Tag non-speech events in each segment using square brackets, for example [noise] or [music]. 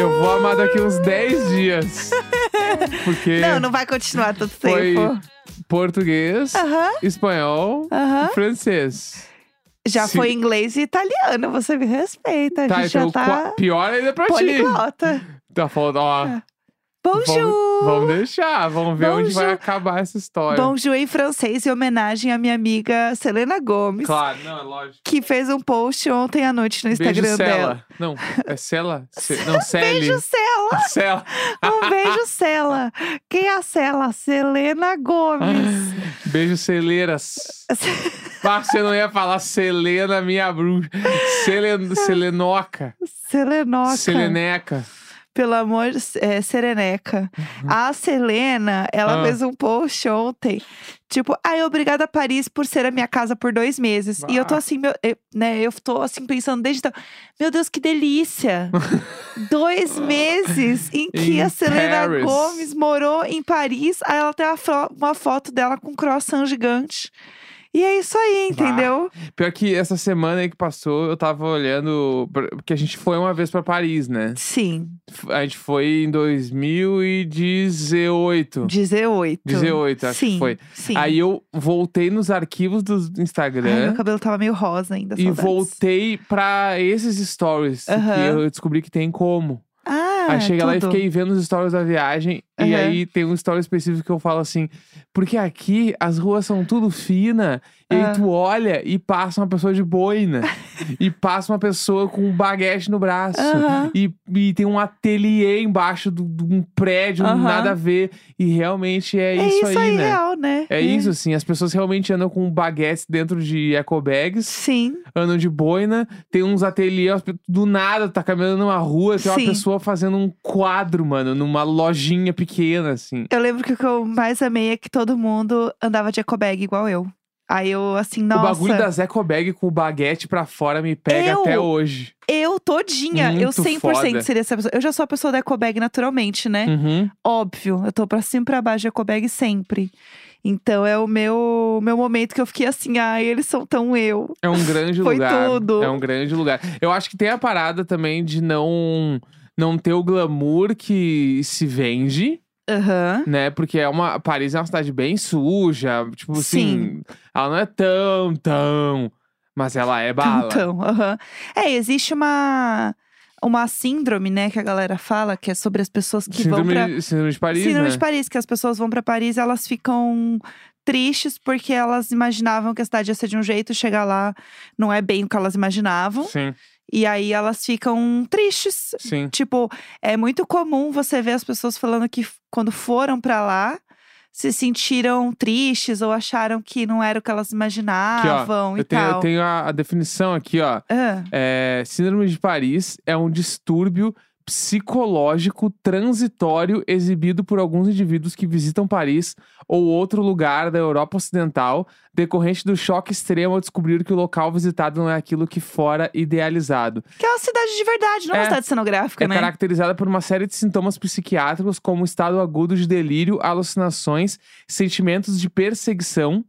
Eu vou amar daqui uns 10 dias. [laughs] Porque Não, não vai continuar tanto foi tempo. português, Aham, espanhol, aham. francês. Já Se- foi inglês e italiano, você me respeita. A Tá, gente então já tá qua- pior ainda pra ti. poliglota. Tá falando, ó. Bonjour! Vamos, deixar, vamos ver onde vai Bonjour. acabar essa história. Bonjour em francês, em homenagem à minha amiga Selena Gomes. Claro, não, é lógico. Que fez um post ontem à noite no Instagram Beijo, dela. Cela. Não, é Cela? Ce- Não, Celi. [laughs] Beijo, Cela! [laughs] Cela. Um beijo, Cela! Quem é a Cela? Selena Gomes. [laughs] Beijo, Celeiras. Ah, você não ia falar Selena, minha bruxa. Selen... Selenoca. Selenoca. Seleneca. Pelo amor, é, Sereneca. A Selena, ela Uhum. Ah. fez um post ontem. Tipo, ai, obrigada Paris por ser a minha casa por dois meses. E eu tô Ah. assim, meu, eu, né, eu tô assim pensando desde então, meu Deus, que delícia! [laughs] dois meses em que a Selena Paris. Gomes morou em Paris. Aí ela tem uma, uma foto dela com um croissant gigante. E é isso aí, Bah. entendeu? Pior que essa semana aí que passou, eu tava olhando. Porque a gente foi uma vez pra Paris, né? Sim, A gente foi em 2018. 18. 18, acho sim, que foi. Sim. Aí eu voltei nos arquivos do Ai, Instagram. meu cabelo tava meio rosa ainda. E saudades. voltei pra esses stories. Que Aham. eu descobri que tem como. Aí cheguei lá e tudo. fiquei vendo os stories da viagem. E Aham. aí tem um story específico que eu falo assim: porque aqui as ruas são tudo fina. E Ah. aí tu olha e passa uma pessoa de boina. [laughs] e passa uma pessoa com um baguete no braço. Aham. E, e tem um ateliê embaixo de um prédio, Aham. nada a ver. E realmente é, É isso, aí, né? real, né? É isso, assim. As pessoas realmente andam com baguetes dentro de eco bags Sim. andam de boina, tem uns ateliês, do nada, tá caminhando numa rua, tem Sim. uma pessoa fazendo um quadro, mano, numa lojinha pequena, assim. Eu lembro que o que eu mais amei é que todo mundo andava de ecobag igual eu. Aí eu, assim, nossa. O bagulho das eco bag com o baguete pra fora me pega Eu? até hoje. Eu todinha, eu Muito 100% foda. seria essa pessoa. Eu já sou a pessoa da ecobag naturalmente, né? Uhum. Óbvio, eu tô pra cima e pra baixo de ecobag sempre. Então é o meu, meu momento que eu fiquei assim, ai, eles são tão eu. É um grande [laughs] Foi lugar. tudo. É um grande lugar. Eu acho que tem a parada também de não não ter o glamour que se vende, Aham. né? Porque é uma Paris é uma cidade bem suja, tipo assim, ela não é tão tão, mas ela é bala. Então, aham. É, existe uma, uma síndrome, né, que a galera fala, que é sobre as pessoas que síndrome, vão pra. síndrome de Paris, Síndrome né? de Paris, que as pessoas vão pra Paris e elas ficam tristes porque elas imaginavam que a cidade ia ser de um jeito, chegar lá não é bem o que elas imaginavam. Sim, E aí elas ficam tristes. sim. Tipo, é muito comum você ver as pessoas falando que quando foram pra lá se sentiram tristes ou acharam que não era o que elas Aqui, ó, imaginavam e eu tenho, eu tal. tenho a, a definição aqui, ó. Ah, É, síndrome de Paris é um distúrbio psicológico transitório exibido por alguns indivíduos que visitam Paris ou outro lugar da Europa Ocidental, decorrente do choque extremo ao descobrir que o local visitado não é aquilo que fora idealizado. que é uma cidade de verdade, não é uma É. cidade cenográfica, É né? caracterizada por uma série de sintomas psiquiátricos, como estado agudo de delírio, alucinações, sentimentos de perseguição,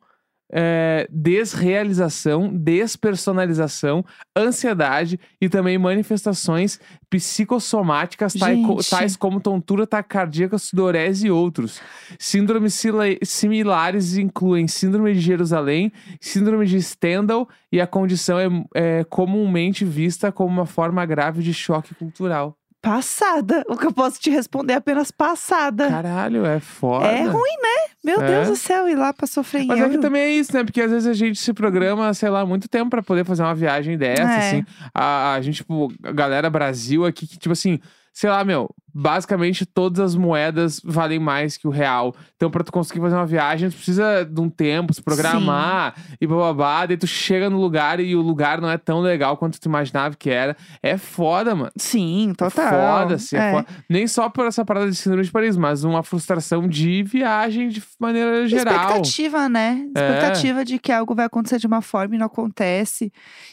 eh, desrealização, despersonalização, ansiedade e também manifestações psicossomáticas, Gente. tais como tontura taquicardíaca, sudorese e outros. Síndromes similares incluem síndrome de Jerusalém, síndrome de Stendhal e a condição é, é comumente vista como uma forma grave de choque cultural. Passada. O que eu posso te responder é apenas passada. Caralho, é foda. É ruim, né? Meu É. Deus do céu, ir lá pra sofrer em Mas é que euro. também é isso, né? Porque às vezes a gente se programa, sei lá, muito tempo pra poder fazer uma viagem dessa, É. assim. A, a gente, tipo, a galera Brasil aqui, que, tipo assim, sei lá, meu, basicamente todas as moedas valem mais que o real. Então, pra tu conseguir fazer uma viagem, tu precisa de um tempo, se programar e bababá. Daí tu chega no lugar e o lugar não é tão legal quanto tu imaginava que era. É foda, mano. Sim, total. Foda, assim, é É. foda. Nem só por essa parada de síndrome de Paris, mas uma frustração de viagem de maneira geral. Expectativa, né? É. Expectativa de que algo vai acontecer de uma forma e não acontece.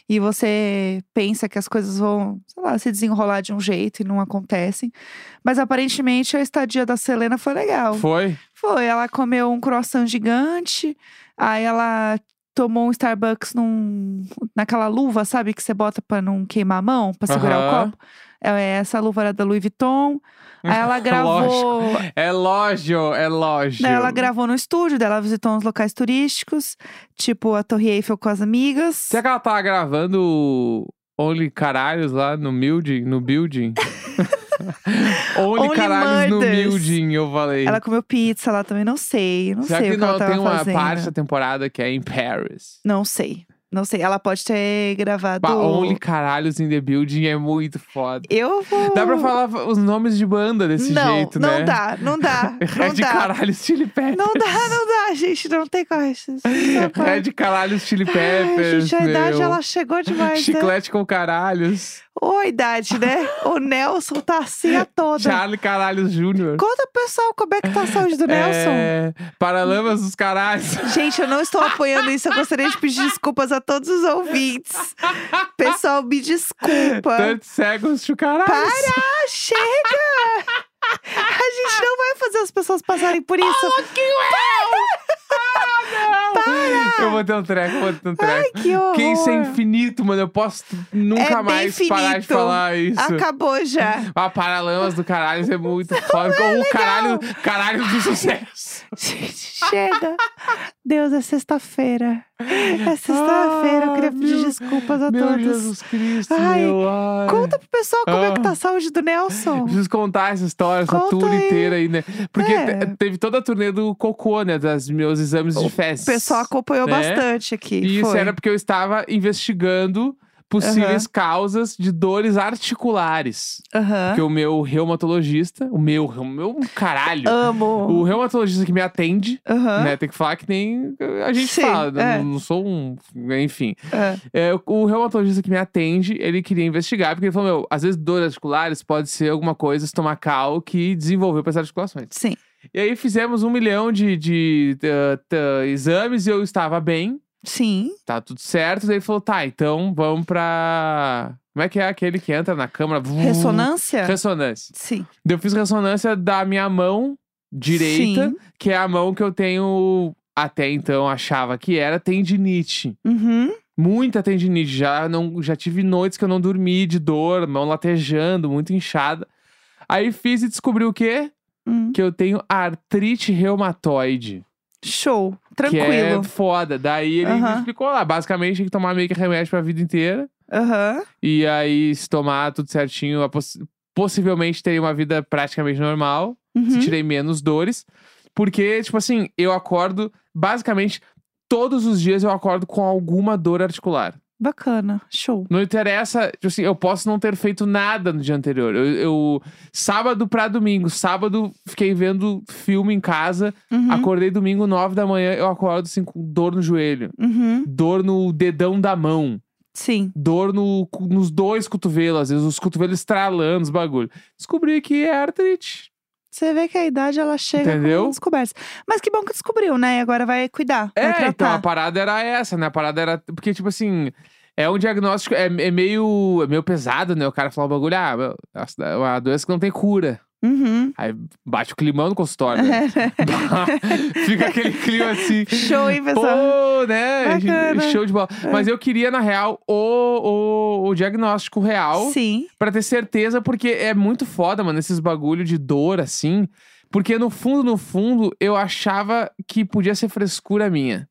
E você pensa que as coisas vão, sei lá, se desenrolar de um jeito e não acontecem. Mas aparentemente a estadia da Selena foi legal. Foi? Foi, ela comeu um croissant gigante, aí ela tomou um Starbucks num, naquela luva, sabe? Que você bota pra não queimar a mão, pra segurar o Aham. copo. É, essa luva era da Louis Vuitton. Aí ela [laughs] gravou. É lógico, é lógico. Daí ela gravou no estúdio, daí ela visitou uns locais turísticos, tipo a Torre Eiffel com as amigas. Será que ela tava gravando Only Caralhos lá no building? No building? [laughs] [laughs] Only, Only Caralhos no building, eu falei. Ela comeu pizza lá também, não sei. Não Será sei que o que ela não tava tem uma fazendo. parte da temporada que é em Paris? Não sei. Não sei. Ela pode ter gravado. Bah, Only Caralhos in the building é muito foda. Eu vou. Dá pra falar os nomes de banda desse não, jeito, não né? dá, não dá. [laughs] não Red dá. Caralhos Chili Peppers. Não dá, não dá, gente. Não tem [laughs] pode. Red Caralhos Chili Ai, Peppers, gente, a idade meu. ela chegou demais, né? Chiclete com caralhos. Ô, idade, né? O [laughs] Nelson tá assim a toda. Charlie Caralhos Jr. Conta pro pessoal como é que tá a saúde do Nelson. É... Paralamas dos caralhos. Gente, eu não estou apoiando isso. Eu gostaria de pedir desculpas a todos os ouvintes. Pessoal, me desculpa. Tantos cegos chucaralhos. Para! Chega! A gente não vai fazer as pessoas passarem por isso. Eu vou ter um treco, eu vou ter um treco. Que horror! Que isso é infinito, mano. Eu posso nunca É mais parar de falar isso. Acabou já. Ah, Paralamas do caralho é muito foda. Ou o caralho, caralho do sucesso. [laughs] Gente, chega. Deus, é sexta-feira. É sexta-feira. Eu queria Ah, pedir meu- desculpas a Meu todos. Jesus Cristo, Ai, meu. Ai. Conta pro pessoal como é que Ah. tá a saúde do Nelson. Preciso contar essa história, essa Conta tour aí. inteira aí, né? Porque É. te- teve toda a turnê do cocô, né? Das meus exames de fezes. O pessoal acompanhou né? bastante aqui. E isso foi. era porque eu estava investigando possíveis causas de dores articulares. Aham. Porque o meu reumatologista, o meu, o meu caralho, Amo. o reumatologista que me atende, Aham. né? Tem que falar que nem a gente Sim, fala. né? é. Não, não sou um. Enfim. É. É, o reumatologista que me atende, ele queria investigar, porque ele falou: meu, às vezes dores articulares pode ser alguma coisa estomacal que desenvolveu para as articulações. Sim. E aí fizemos um milhão de, de, eh, t- exames e eu estava bem, Sim. tá tudo certo. Daí ele falou: tá, então vamos pra. Como é que é aquele que entra na câmara? Ressonância? Ressonância. Sim. Daí eu fiz ressonância da minha mão direita, Sim. que é a mão que eu tenho. Até então achava que era tendinite. Uhum. Muita tendinite. Já, não, já tive noites que eu não dormi de dor, mão latejando, muito inchada. Aí fiz e descobri o quê? Hum. Que eu tenho artrite reumatoide. Show. Que é Tranquilo. foda. Daí ele me Aham. explicou lá. Basicamente, tem que tomar meio que remédio pra vida inteira. Aham. E aí, se tomar tudo certinho, a poss- possivelmente teria uma vida praticamente normal. Se Uhum. tirei menos dores. Porque, tipo assim, eu acordo, basicamente, todos os dias eu acordo com alguma dor articular. Bacana. Show. Não interessa, tipo assim, eu posso não ter feito nada no dia anterior. Eu, eu- sábado pra domingo, sábado fiquei vendo filme em casa, Uhum. acordei domingo, nove da manhã, eu acordo assim com dor no joelho, Uhum. dor no dedão da mão, Sim. dor no, nos dois cotovelos, às vezes os cotovelos estralando, os bagulho. Descobri que é artrite. Você vê que a idade ela chega Entendeu? com descobertas. Mas que bom que descobriu, né? E agora vai cuidar. vai É, então a parada era essa, né? A parada era. Porque, tipo assim. É um diagnóstico, é, é meio, é meio pesado, né? O cara fala um bagulho, ah, é uma doença que não tem cura. Uhum. Aí bate o climão no consultório, né? [laughs] Fica aquele clima assim. Show, hein, pessoal? Pô, né? Bacana. Show de bola. É. Mas eu queria, na real, o, o, o diagnóstico real Sim. pra ter certeza, porque é muito foda, mano, esses bagulho de dor, assim. Porque no fundo, no fundo, eu achava que podia ser frescura minha.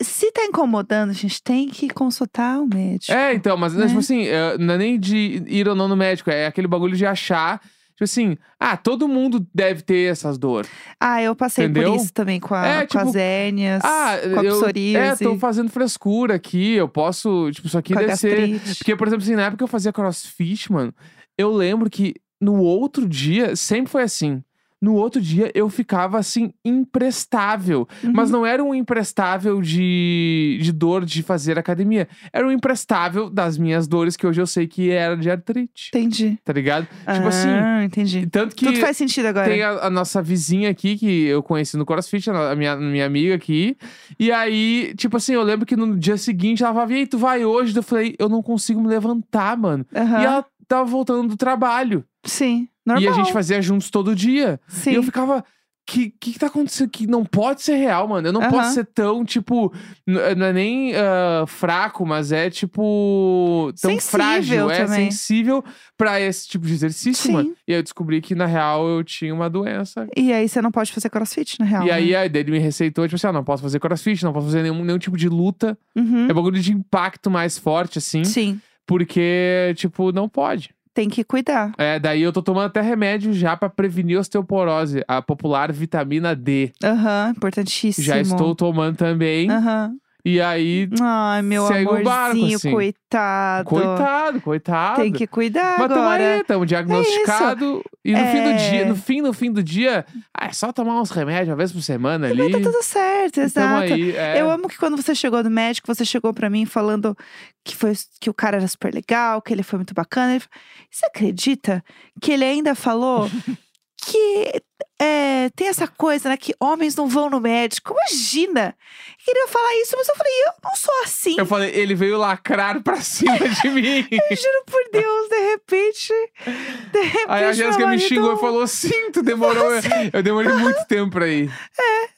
Se tá incomodando, a gente tem que consultar o médico. É, então, mas né? tipo assim, é, não é nem de ir ou não no médico, é aquele bagulho de achar, tipo assim, ah, todo mundo deve ter essas dores. Ah, eu passei Entendeu? por isso também com, a, É, com as tipo, hérnias, Ah, com a eu psoríase, é, tô fazendo frescura aqui, eu posso, tipo, isso aqui com deve ser. Porque, por exemplo, assim, na época que eu fazia crossfit, mano, eu lembro que no outro dia, sempre foi assim. No outro dia eu ficava assim, imprestável. Mas Uhum. não era um imprestável de, de dor de fazer academia. Era um imprestável das minhas dores, que hoje eu sei que era de artrite. Entendi. Tá ligado? Tipo assim. ah, entendi. Tanto que Tudo faz sentido agora. tem a, a nossa vizinha aqui, que eu conheci no CrossFit, a minha, minha amiga aqui. E aí, tipo assim, eu lembro que no dia seguinte ela falava, e aí, tu vai hoje? Eu falei, eu não consigo me levantar, mano. Aham. E ela tava voltando do trabalho. Sim, normal. E a gente fazia juntos todo dia. Sim. E eu ficava, que, que que tá acontecendo? Que não pode ser real, mano. Eu não Aham. posso ser tão, tipo, n- não é nem ah, fraco, mas é, tipo, tão Sensível frágil. É também. sensível pra esse tipo de exercício, Sim. mano. E aí eu descobri que, na real, eu tinha uma doença. E aí você não pode fazer crossfit, na real. e aí, né? aí ele me receitou, tipo assim, ah, não posso fazer crossfit, não posso fazer nenhum, nenhum tipo de luta. Uhum. É bagulho de impacto mais forte, assim. Sim, Porque, tipo, não pode. Tem que cuidar. É, daí eu tô tomando até remédio já pra prevenir osteoporose, a popular vitamina D. Aham, importantíssimo. Já estou tomando também. Aham. E aí, Ai, meu Segue o amorzinho, barco, assim. coitado. coitado, coitado. Tem que cuidar Mas agora. aí, tamo diagnosticado. e no fim do É. dia, no fim, no fim do dia, é só tomar uns remédios uma vez por semana ali. Tá tudo certo, exato. aí. é. Eu amo que quando você chegou no médico, você chegou pra mim falando que, foi, que o cara era super legal, que ele foi muito bacana. Ele, você acredita que ele ainda falou [laughs] que é, essa coisa, né? Que homens não vão no médico. Imagina! Queria falar isso, mas eu falei, eu não sou assim. Eu falei, ele veio lacrar pra cima [laughs] de mim. Juro por Deus, de repente. De repente. Aí a Jéssica me xingou e falou: [laughs] sim, tu demorou. Eu demorei muito tempo pra ir.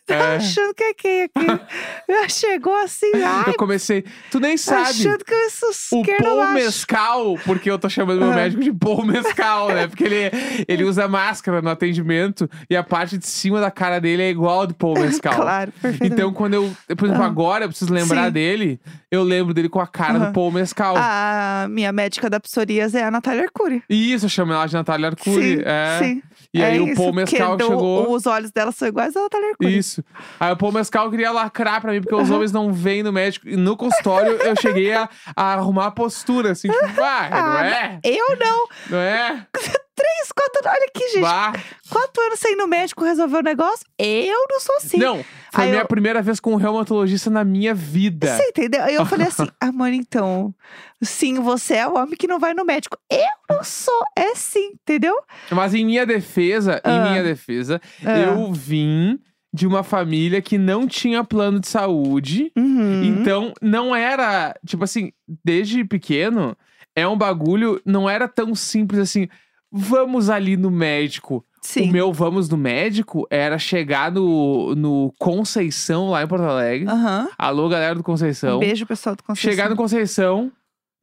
Tá É. achando que é quem aqui? [laughs] Chegou assim, ai, Eu comecei, tu nem sabe. achando que eu sou O Paul. Mescal, porque eu tô chamando meu Aham. médico de Paul Mescal, né? Porque ele, ele [laughs] usa máscara no atendimento e a parte de cima da cara dele é igual a do Paul Mescal. Claro, perfeito. Então, quando eu, por exemplo, Aham. agora eu preciso lembrar Sim. dele, eu lembro dele com a cara Aham. do Paul Mescal. A minha médica da psoríase é a Natália Arcuri. Isso, eu chamo ela de Natália Arcuri. sim, é. sim. E aí é o isso, Paul Mescal do- chegou. Os olhos dela são iguais a Natália Arcuri. Isso. Aí o Paul Mescal queria lacrar pra mim, porque os homens não vêm no médico. E no consultório eu cheguei a, a arrumar a postura, assim, tipo, ah, não Ah, é? Eu não. Não é? [laughs] Três, quatro, olha aqui, gente. Bah. Quatro anos sem ir no médico resolver o negócio. Eu não sou assim. Não, foi a minha eu- primeira vez com um reumatologista na minha vida. Você entendeu? Aí eu [laughs] falei assim, amor, então, sim, você é o homem que não vai no médico. Eu não sou, é sim, entendeu? Mas em minha defesa, Ah. em minha defesa, Ah. eu vim de uma família que não tinha plano de saúde. Uhum. Então, não era, tipo assim, desde pequeno, é um bagulho, não era tão simples assim, vamos ali no médico. sim. O meu vamos no médico era chegar no, no Conceição, lá em Porto Alegre. Aham. Alô, galera do Conceição. Um beijo, pessoal do Conceição. Chegar no Conceição,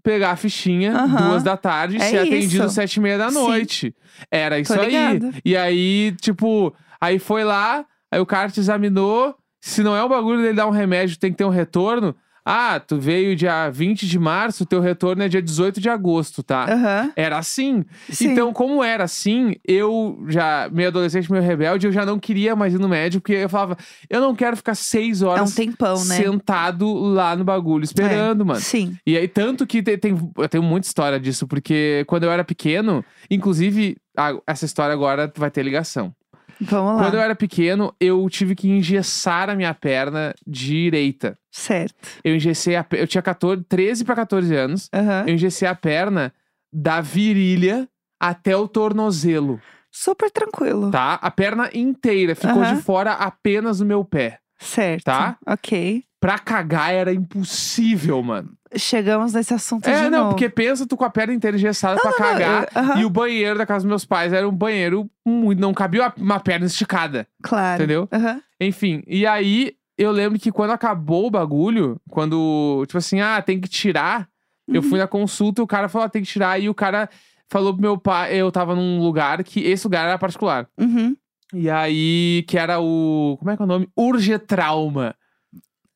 pegar a fichinha, Aham. duas da tarde, É ser atendido isso. sete e meia da Sim. noite. Era isso aí. E aí, tipo, aí foi lá, aí o cara te examinou. Se não é o bagulho dele dar um remédio, tem que ter um retorno. Ah, tu veio dia 20 de março, teu retorno é dia 18 de agosto, tá? Aham. Era assim. Sim. Então, como era assim, eu já, meio adolescente, meio rebelde, eu já não queria mais ir no médico, porque eu falava, eu não quero ficar seis É um horas tempão, né? sentado lá no bagulho, esperando, É, mano. Sim. E aí, tanto que tem, tem- eu tenho muita história disso, porque quando eu era pequeno, inclusive, a- essa história agora vai ter ligação. Vamos lá. Quando eu era pequeno, eu tive que engessar a minha perna direita. Certo. Eu engessei a, eu tinha 14, 13 para 14 anos. Aham. Eu engessei a perna da virilha até o tornozelo, Super tranquilo. tá? A perna inteira ficou Aham. de fora apenas o meu pé. Certo. Tá? Ok. Pra cagar era impossível, mano. Chegamos nesse assunto É, de não, novo. porque pensa tu com a perna inteira engessada pra não, cagar. eu- aham. E o banheiro da casa dos meus pais era um banheiro muito. Não cabia uma- perna esticada. Claro. Entendeu? Aham. Enfim, e aí eu lembro que quando acabou o bagulho, quando, tipo assim, ah, tem que tirar, eu Uhum. fui na consulta e o cara falou, ah, tem que tirar. E o cara falou pro meu pai, eu tava num lugar que esse lugar era particular. Uhum. E aí, que era o. Como é que é o nome? Urgetrauma.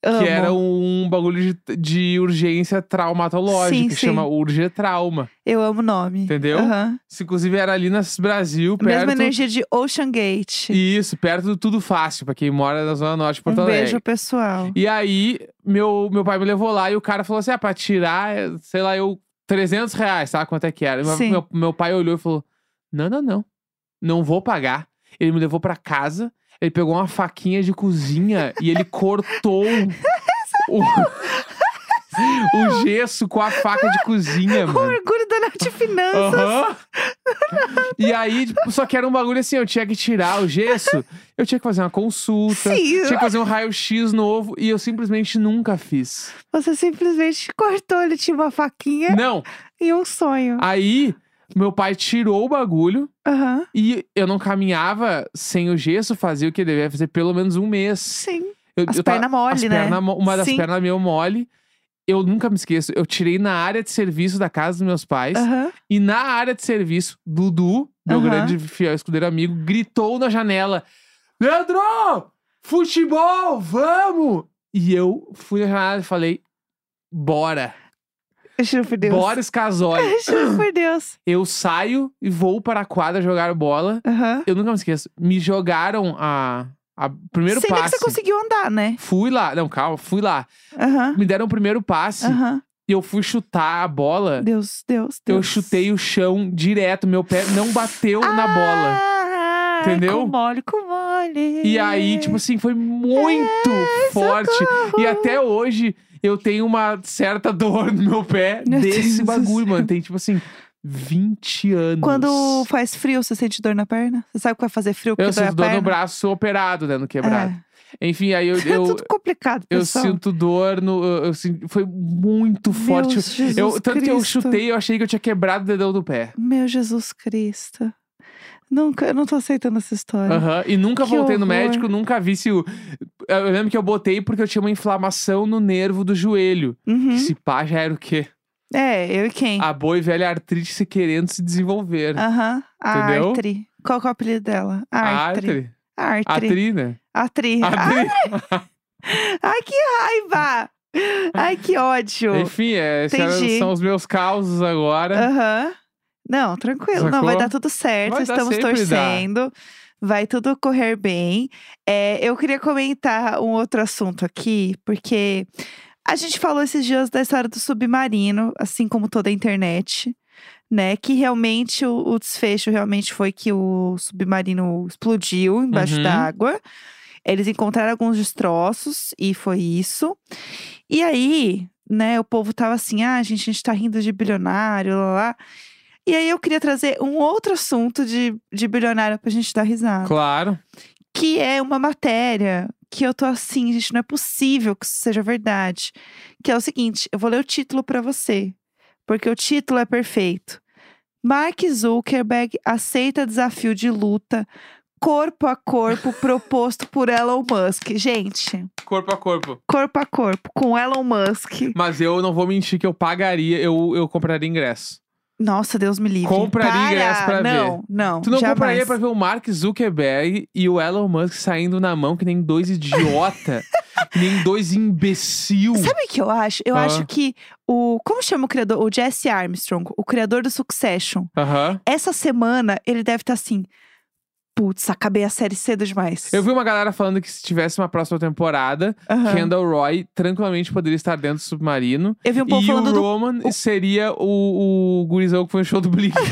Amo. Que era um bagulho de, de urgência traumatológica, Sim, que sim. chama Urgetrauma. Eu amo o nome. Entendeu? Aham. Isso, inclusive, era ali nas Brasil, perto. Mesma energia de Ocean Gate. Isso, perto do Tudo Fácil, pra quem mora na Zona Norte de Porto um Alegre. beijo, pessoal. E aí, meu, meu pai me levou lá e o cara falou assim: ah, pra tirar, sei lá, eu, 300 reais, sabe quanto é que era? Sim. meu, meu pai olhou e falou: não, não, não, não vou pagar. Ele me levou pra casa, ele pegou uma faquinha de cozinha [laughs] e ele cortou o, o gesso com a faca de cozinha, O mano. orgulho da Nath Finanças. Aham. E aí, tipo, só que era um bagulho assim, eu tinha que tirar o gesso, eu tinha que fazer uma consulta, Sim. tinha que fazer um raio-x novo, e eu simplesmente nunca fiz. Você simplesmente cortou, ele tinha uma faquinha Não, e um sonho. aí Meu pai tirou o bagulho Aham. e eu não caminhava sem o gesso, fazia o que devia fazer pelo menos um mês. Sim. Eu, As eu tava- pernas mole, as né? perna mo- uma das Sim. pernas meio mole. Eu nunca me esqueço. Eu tirei na área de serviço da casa dos meus pais. Aham. E na área de serviço, Dudu, meu Aham. grande fiel escudeiro amigo, gritou na janela: Leandro! Futebol! Vamos! E eu fui na janela e falei: Bora! Juro por Deus. Bora, Escasoli! [laughs] Juro por Deus. eu saio e vou para a quadra jogar bola. Aham. Eu nunca me esqueço. Me jogaram a, a primeiro Sem nem que passe. você conseguiu andar, né? Fui lá. Não, calma, fui lá. Aham. Me deram o primeiro passe Aham. e eu fui chutar a bola. Deus, Deus, Eu Deus. chutei o chão direto. Meu pé não bateu na bola. Ah, Entendeu? Com mole, com mole. E aí, tipo assim, foi muito forte. E até hoje eu tenho uma certa dor no meu pé [laughs] Meu desse Deus bagulho, mano. Tem, tipo assim, 20 anos. Quando faz frio, você sente dor na perna? Você sabe que vai fazer frio Eu sinto dor no braço operado, né? No quebrado. É. Enfim, aí eu, [laughs] É eu, tudo complicado, eu pessoal. sinto dor no. Eu, eu sinto- foi muito forte. Meu Jesus Eu, tanto que eu Cristo. chutei, eu achei que eu tinha quebrado o dedão do pé. Meu Jesus Cristo. Nunca, eu não tô aceitando essa história. Aham, E nunca Que voltei no horror. médico, nunca vi se o. Eu lembro que eu botei porque eu tinha uma inflamação no nervo do joelho. Uhum. Que se pá já era o quê? É, eu e quem? A boa e velha artrite se querendo se desenvolver. Aham. A Entendeu? Artri. Qual que é o apelido dela? Artri. Artri. A Artri. Atri, né? Atri. Atri. Ai, que raiva! Ai, que ódio. Enfim, é, esses eram- Entendi. são os meus causos agora. Aham. Não, tranquilo. Não, Sacou? vai dar tudo certo. Vai Estamos sempre dá. torcendo. Vai tudo correr bem. É, eu queria comentar um outro assunto aqui, porque a gente falou esses dias da história do submarino, assim como toda a internet, né? Que realmente o, o desfecho realmente foi que o submarino explodiu embaixo Uhum. d'água. Eles encontraram alguns destroços e foi isso. E aí, né, o povo tava assim: ah, gente, a gente tá rindo de bilionário, lá, lá. E aí eu queria trazer um outro assunto de, de bilionário pra gente dar risada. Claro. Que é uma matéria que eu tô assim, gente, não é possível que isso seja verdade. Que é o seguinte: eu vou ler o título pra você, porque o título é perfeito. Mark Zuckerberg aceita desafio de luta corpo a corpo [laughs] proposto por Elon Musk. Gente, Corpo a corpo. corpo a corpo com Elon Musk. Mas eu não vou mentir que eu pagaria, eu, eu compraria ingresso. Nossa, Deus me livre. Compraria Para! ingresso pra ver. não, Não, Tu não jamais. compraria pra ver o Mark Zuckerberg e o Elon Musk saindo na mão que nem dois idiota, [laughs] que nem dois imbecil. Sabe o que eu acho? Eu Ah. acho que o. Como chama o criador? O Jesse Armstrong, o criador do Succession. Aham. Essa semana ele deve estar assim. Putz, acabei a série cedo demais. Eu vi uma galera falando que se tivesse uma próxima temporada, Aham. Kendall Roy tranquilamente poderia estar dentro do submarino. Eu vi um e falando o do Roman seria o, o gurizão que foi no show do Blink. [laughs]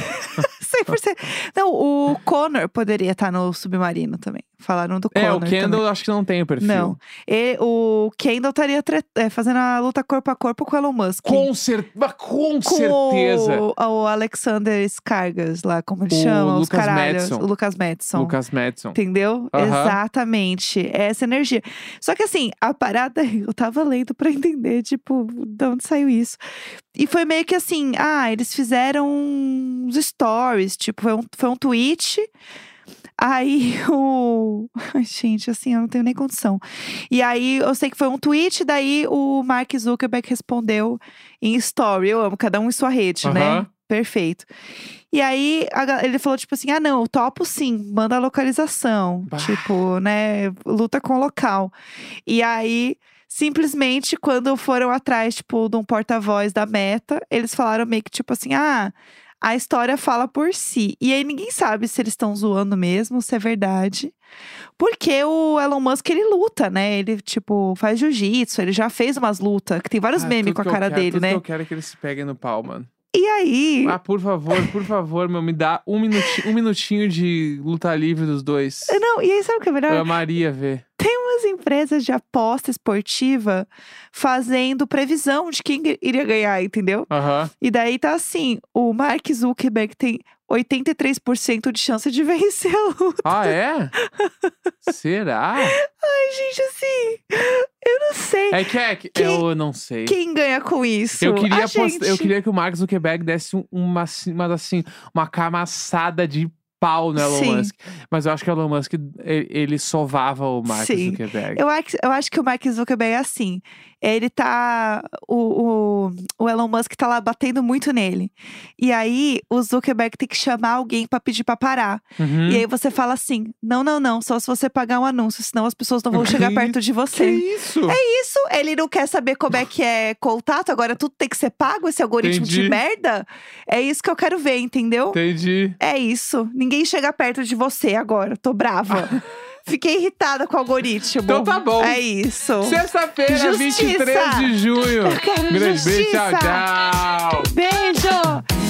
100%. Não, o Connor poderia estar no submarino também. Falaram do é, Connor. o Kendall também. acho que não tem o perfil. Não. E, o Kendall estaria tre- é, fazendo a luta corpo a corpo com o Elon Musk. Com, cer com, com certeza. O, o Alexander Skargas lá, como ele O chama, os Lucas caralhos. Madison. O Lucas Madison. Lucas Madison. Entendeu? Aham. Exatamente. É essa energia. Só que assim, a parada, [laughs] eu tava lendo pra entender, tipo, de onde saiu isso. E foi meio que assim, ah, eles fizeram uns stories, tipo, foi um, foi um tweet. Aí [laughs] o. Ai, gente, assim, eu não tenho nem condição. E aí eu sei que foi um tweet, daí o Mark Zuckerberg respondeu em story. Eu amo, cada um em sua rede, né? Aham. Perfeito. E aí a ele falou, tipo assim: ah, não, topo sim, manda a localização. Bah. Tipo, né? Luta com o local. E aí. Simplesmente, quando foram atrás, tipo, de um porta-voz da meta, eles falaram meio que, tipo assim, ah, a história fala por si. E aí ninguém sabe se eles estão zoando mesmo, se é verdade. Porque o Elon Musk, ele luta, né? Ele, tipo, faz jiu-jitsu, ele já fez umas lutas, que tem vários Ah, memes com a cara quero- dele, tudo né? que eu quero é que eles se peguem no pau, mano. E aí, Ah, por favor, por favor, meu, me dá um minutinho, um minutinho de luta livre dos dois. não, e aí sabe o que é melhor? Eu amaria ver. Umas empresas de aposta esportiva fazendo previsão de quem iria ganhar, entendeu? Aham. E daí tá assim, o Mark Zuckerberg tem 83% de chance de [laughs] vencer a luta. Ah, é? Será? Ai, gente, assim, Eu não sei. É que é que Quem- eu não sei. Quem ganha com isso? Eu queria, post- eu queria que o Mark Zuckerberg desse um- uma, assim- mas assim, uma camaçada de pau no Elon Sim. Musk. Mas eu acho que o Elon Musk, ele, sovava o Mark Sim. Zuckerberg. Eu acho, eu acho que o Mark Zuckerberg é assim. Ele tá. O, o, o Elon Musk tá lá batendo muito nele. E aí, o Zuckerberg tem que chamar alguém pra pedir pra parar. Uhum. E aí você fala assim: não, não, não, só se você pagar um anúncio, senão as pessoas não vão Que chegar [laughs] perto de Que você. isso? Isso, ele não quer saber como é que é contato, agora tudo tem que ser pago, esse algoritmo de Entendi. merda. É isso que eu quero ver, entendeu? Entendi. É isso. Ninguém chega perto de você agora. Tô brava. [laughs] Fiquei irritada com o algoritmo. Então tá bom. É isso. Sexta-feira, Justiça. 23 de junho. Eu quero Grande beijo, tchau, justiça. tchau. Beijo!